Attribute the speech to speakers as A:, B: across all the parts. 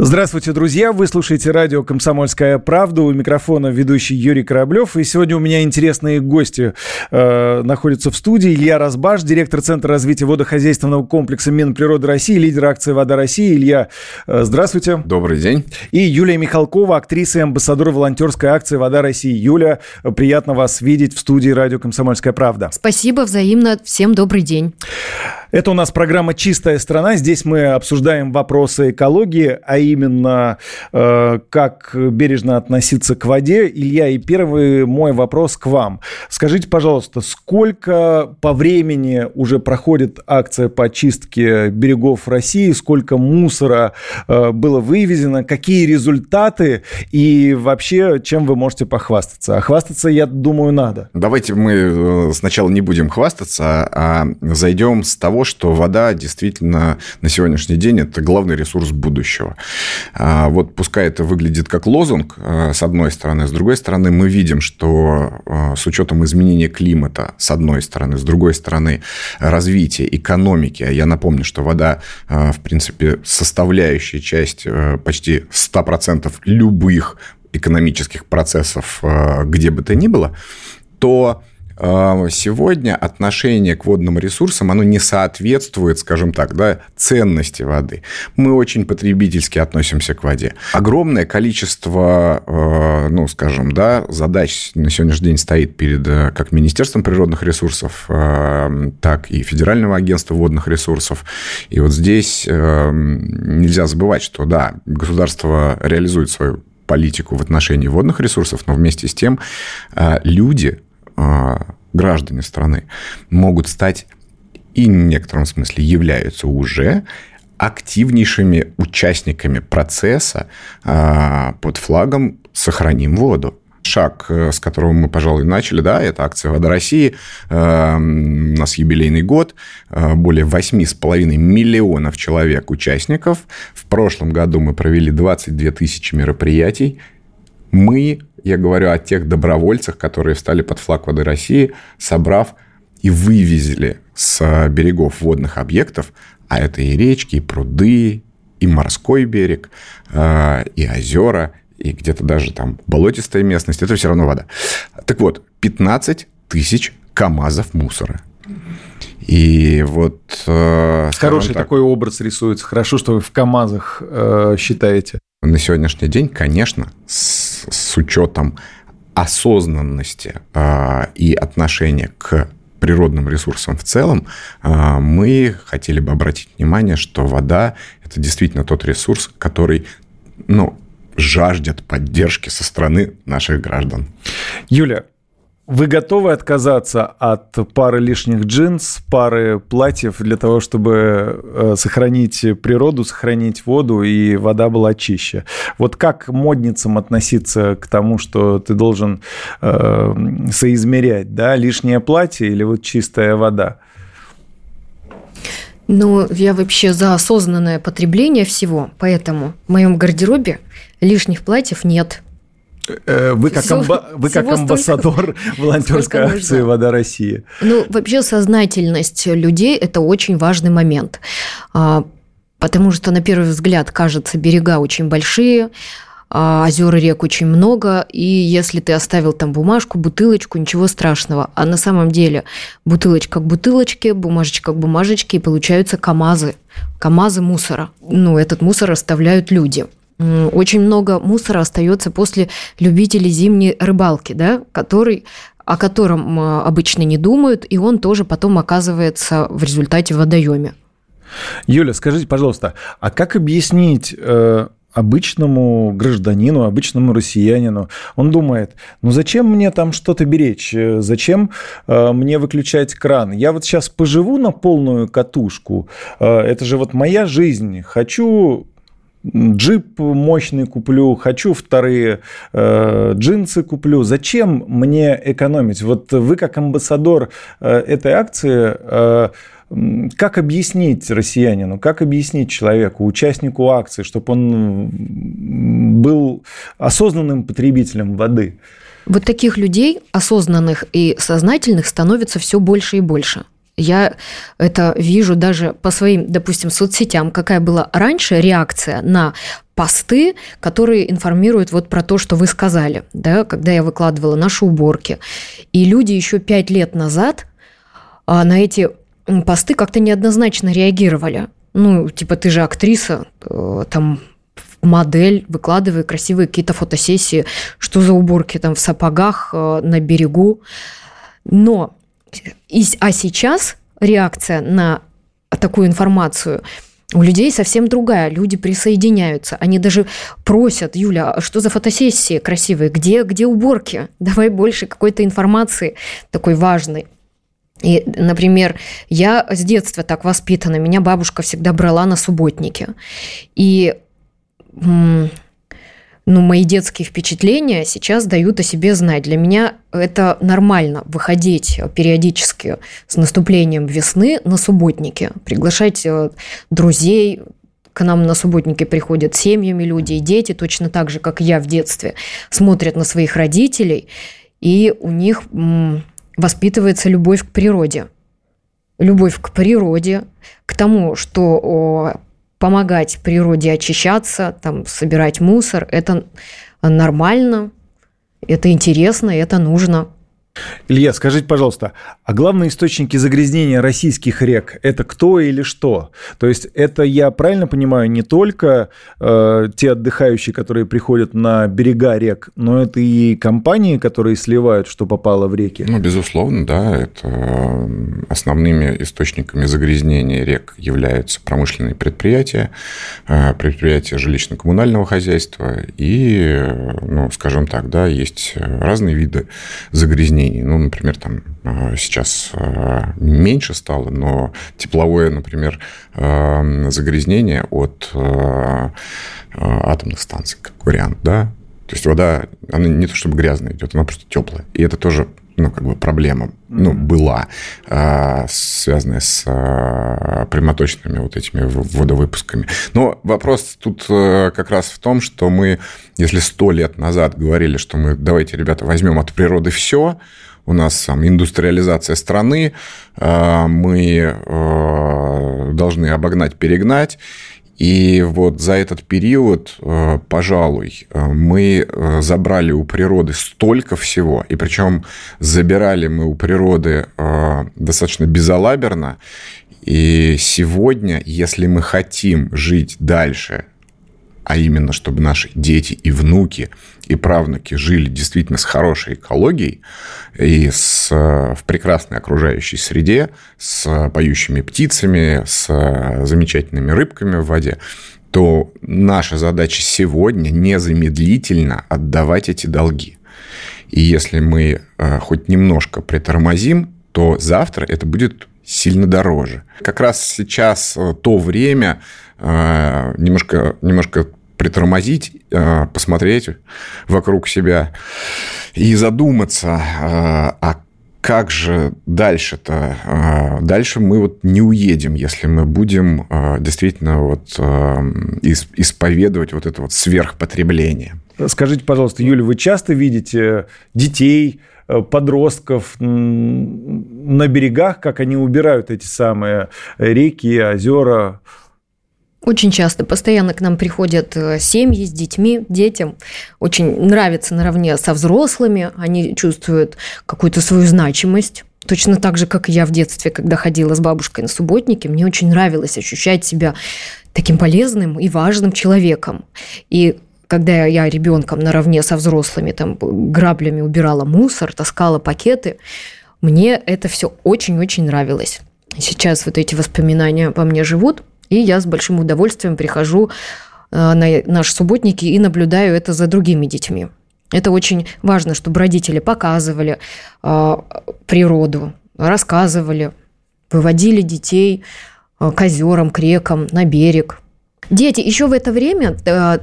A: Здравствуйте, друзья! Вы слушаете радио «Комсомольская правда». У микрофона ведущий Юрий Кораблев. И сегодня у меня интересные гости э, находятся в студии. Илья Разбаш, директор Центра развития водохозяйственного комплекса Минприроды России, лидер акции «Вода России». Илья, э, здравствуйте.
B: Добрый день.
A: И Юлия Михалкова, актриса и амбассадор волонтерской акции «Вода России». Юля, приятно вас видеть в студии радио «Комсомольская правда».
C: Спасибо, взаимно. Всем добрый день.
A: Это у нас программа «Чистая страна». Здесь мы обсуждаем вопросы экологии, а именно э, как бережно относиться к воде. Илья, и первый мой вопрос к вам. Скажите, пожалуйста, сколько по времени уже проходит акция по очистке берегов России, сколько мусора э, было вывезено, какие результаты и вообще чем вы можете похвастаться? А хвастаться, я думаю, надо.
B: Давайте мы э, сначала не будем хвастаться, а зайдем с того, того, что вода действительно на сегодняшний день это главный ресурс будущего. А вот пускай это выглядит как лозунг, а, с одной стороны, с другой стороны, мы видим, что а, с учетом изменения климата, с одной стороны, с другой стороны, развития экономики, я напомню, что вода, в принципе, составляющая часть почти 100% любых экономических процессов, где бы то ни было, то сегодня отношение к водным ресурсам, оно не соответствует, скажем так, да, ценности воды. Мы очень потребительски относимся к воде. Огромное количество, а, ну, скажем, да, задач на сегодняшний день стоит перед э, как Министерством природных ресурсов, а, так и Федерального агентства водных ресурсов. И вот здесь э, нельзя забывать, что, да, государство реализует свою политику в отношении водных ресурсов, но вместе с тем люди а, граждане страны могут стать и в некотором смысле являются уже активнейшими участниками процесса а, под флагом «Сохраним воду» шаг, э, с которого мы, пожалуй, начали, да, это акция «Вода России». Э, у нас юбилейный год, э, более 8,5 миллионов человек участников. В прошлом году мы провели 22 тысячи мероприятий. Мы я говорю о тех добровольцах, которые встали под флаг воды России, собрав и вывезли с берегов водных объектов, а это и речки, и пруды, и морской берег, э, и озера, и где-то даже там болотистая местность, это все равно вода. Так вот, 15 тысяч КАМАЗов мусора. И вот...
A: Э, Хороший так, такой образ рисуется. Хорошо, что вы в КАМАЗах э, считаете.
B: На сегодняшний день, конечно, с, с учетом осознанности э, и отношения к природным ресурсам в целом, э, мы хотели бы обратить внимание, что вода – это действительно тот ресурс, который, ну, жаждет поддержки со стороны наших граждан.
A: Юля, вы готовы отказаться от пары лишних джинс, пары платьев для того, чтобы э, сохранить природу, сохранить воду и вода была чище? Вот как модницам относиться к тому, что ты должен э, соизмерять, да, лишнее платье или вот чистая вода?
C: Ну, я вообще за осознанное потребление всего, поэтому в моем гардеробе лишних платьев нет –
A: вы как, амба... вы как амбассадор столько, волонтерской акции «Вода России».
C: Ну, вообще сознательность людей – это очень важный момент. А, потому что, на первый взгляд, кажется, берега очень большие, а озер и рек очень много, и если ты оставил там бумажку, бутылочку, ничего страшного. А на самом деле бутылочка к бутылочке, бумажечка к бумажечке, и получаются КАМАЗы. КАМАЗы мусора. Ну, этот мусор оставляют люди – очень много мусора остается после любителей зимней рыбалки, да, который о котором обычно не думают, и он тоже потом оказывается в результате в водоеме.
A: Юля, скажите, пожалуйста, а как объяснить э, обычному гражданину, обычному россиянину. Он думает, ну зачем мне там что-то беречь, зачем э, мне выключать кран? Я вот сейчас поживу на полную катушку, э, это же вот моя жизнь, хочу джип мощный куплю, хочу вторые э, джинсы куплю. Зачем мне экономить? Вот вы как амбассадор э, этой акции, э, как объяснить россиянину, как объяснить человеку, участнику акции, чтобы он был осознанным потребителем воды?
C: Вот таких людей, осознанных и сознательных, становится все больше и больше. Я это вижу даже по своим, допустим, соцсетям, какая была раньше реакция на посты, которые информируют вот про то, что вы сказали, да, когда я выкладывала наши уборки. И люди еще пять лет назад а, на эти посты как-то неоднозначно реагировали. Ну, типа, ты же актриса, э, там, модель, выкладывай красивые какие-то фотосессии, что за уборки там в сапогах э, на берегу. Но, а сейчас реакция на такую информацию – у людей совсем другая. Люди присоединяются. Они даже просят, Юля, а что за фотосессии красивые? Где, где уборки? Давай больше какой-то информации такой важной. И, например, я с детства так воспитана. Меня бабушка всегда брала на субботники. И ну, мои детские впечатления сейчас дают о себе знать. Для меня это нормально выходить периодически с наступлением весны на субботники, приглашать э, друзей, к нам на субботники приходят семьями люди, и дети точно так же, как я в детстве, смотрят на своих родителей, и у них воспитывается любовь к природе. Любовь к природе, к тому, что помогать природе очищаться, там, собирать мусор, это нормально, это интересно, это нужно.
A: Илья, скажите, пожалуйста, а главные источники загрязнения российских рек – это кто или что? То есть это, я правильно понимаю, не только э, те отдыхающие, которые приходят на берега рек, но это и компании, которые сливают, что попало в реки?
B: Ну, безусловно, да. Это э, основными источниками загрязнения рек являются промышленные предприятия, э, предприятия жилищно-коммунального хозяйства и, э, ну, скажем так, да, есть разные виды загрязнения изменений. Ну, например, там э, сейчас э, меньше стало, но тепловое, например, э, загрязнение от атомных станций, как вариант, да, то есть вода, она не то чтобы грязная идет, она просто теплая. И это тоже ну, как бы проблема, ну, была, связанная с прямоточными вот этими водовыпусками. Но вопрос тут как раз в том, что мы, если сто лет назад говорили, что мы, давайте, ребята, возьмем от природы все, у нас там индустриализация страны, мы должны обогнать, перегнать, и вот за этот период, э, пожалуй, э, мы э, забрали у природы столько всего, и причем забирали мы у природы достаточно безалаберно. И сегодня, если мы хотим жить дальше а именно, чтобы наши дети и внуки и правнуки жили действительно с хорошей экологией и с, в прекрасной окружающей среде, с поющими птицами, с замечательными рыбками в воде, то наша задача сегодня незамедлительно отдавать эти долги. И если мы э, хоть немножко притормозим, то завтра это будет сильно дороже. Как раз сейчас э, то время э, немножко, немножко притормозить, э, посмотреть вокруг себя и задуматься, э, а как же дальше-то? Э, дальше мы вот не уедем, если мы будем действительно вот исповедовать вот это вот сверхпотребление.
A: Скажите, пожалуйста, Юля, вы часто видите детей, подростков на берегах, как они убирают эти самые реки, озера,
C: очень часто, постоянно к нам приходят э, семьи с детьми, детям. Очень нравится наравне со взрослыми, они чувствуют какую-то свою значимость. Точно так же, как и я в детстве, когда ходила с бабушкой на субботники, мне очень нравилось ощущать себя таким полезным и важным человеком. И когда я ребенком наравне со взрослыми там граблями убирала мусор, таскала пакеты, мне это все очень-очень нравилось. Сейчас вот эти воспоминания по мне живут – и я с большим удовольствием прихожу э, на наши субботники и наблюдаю это за другими детьми. Это очень важно, чтобы родители показывали э, природу, рассказывали, выводили детей э, к озерам, к рекам, на берег. Дети, еще в это время,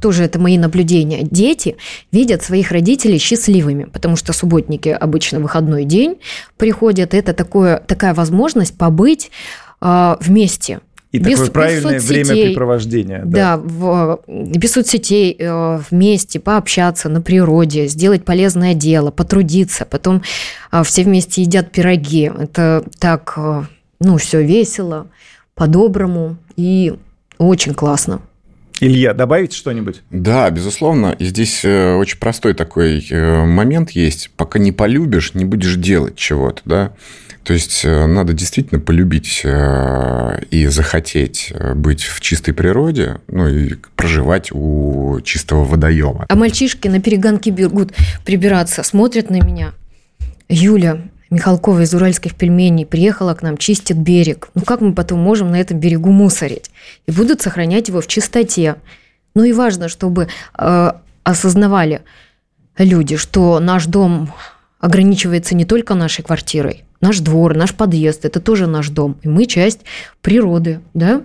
C: тоже это мои наблюдения, дети видят своих родителей счастливыми, потому что субботники обычно выходной день приходят, это такое, такая возможность побыть вместе.
A: И без, такое правильное без времяпрепровождение.
C: Да, да в, без соцсетей э, вместе пообщаться на природе, сделать полезное дело, потрудиться. Потом э, все вместе едят пироги. Это так, э, ну, все весело, по-доброму и очень классно.
A: Илья, добавить что-нибудь?
B: Да, безусловно. И здесь э, очень простой такой э, момент есть. Пока не полюбишь, не будешь делать чего-то, да. То есть э, надо действительно полюбить и захотеть быть в чистой природе, ну и проживать у чистого водоема.
C: А мальчишки на перегонке бегут прибираться, смотрят на меня. Юля, Михалкова из уральских пельменей приехала к нам, чистит берег. Ну как мы потом можем на этом берегу мусорить? И будут сохранять его в чистоте. Ну и важно, чтобы э, осознавали люди, что наш дом ограничивается не только нашей квартирой. Наш двор, наш подъезд – это тоже наш дом. И мы часть природы, да?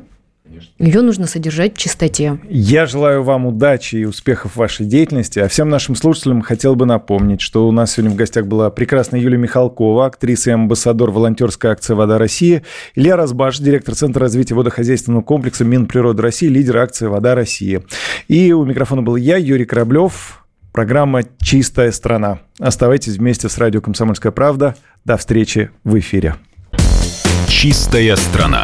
C: Ее нужно содержать в чистоте.
A: Я желаю вам удачи и успехов в вашей деятельности. А всем нашим слушателям хотел бы напомнить, что у нас сегодня в гостях была прекрасная Юлия Михалкова, актриса и амбассадор волонтерской акции «Вода России», Илья Разбаш, директор Центра развития водохозяйственного комплекса Минприроды России, лидер акции «Вода России». И у микрофона был я, Юрий Кораблев, программа «Чистая страна». Оставайтесь вместе с радио «Комсомольская правда». До встречи в эфире.
D: «Чистая страна».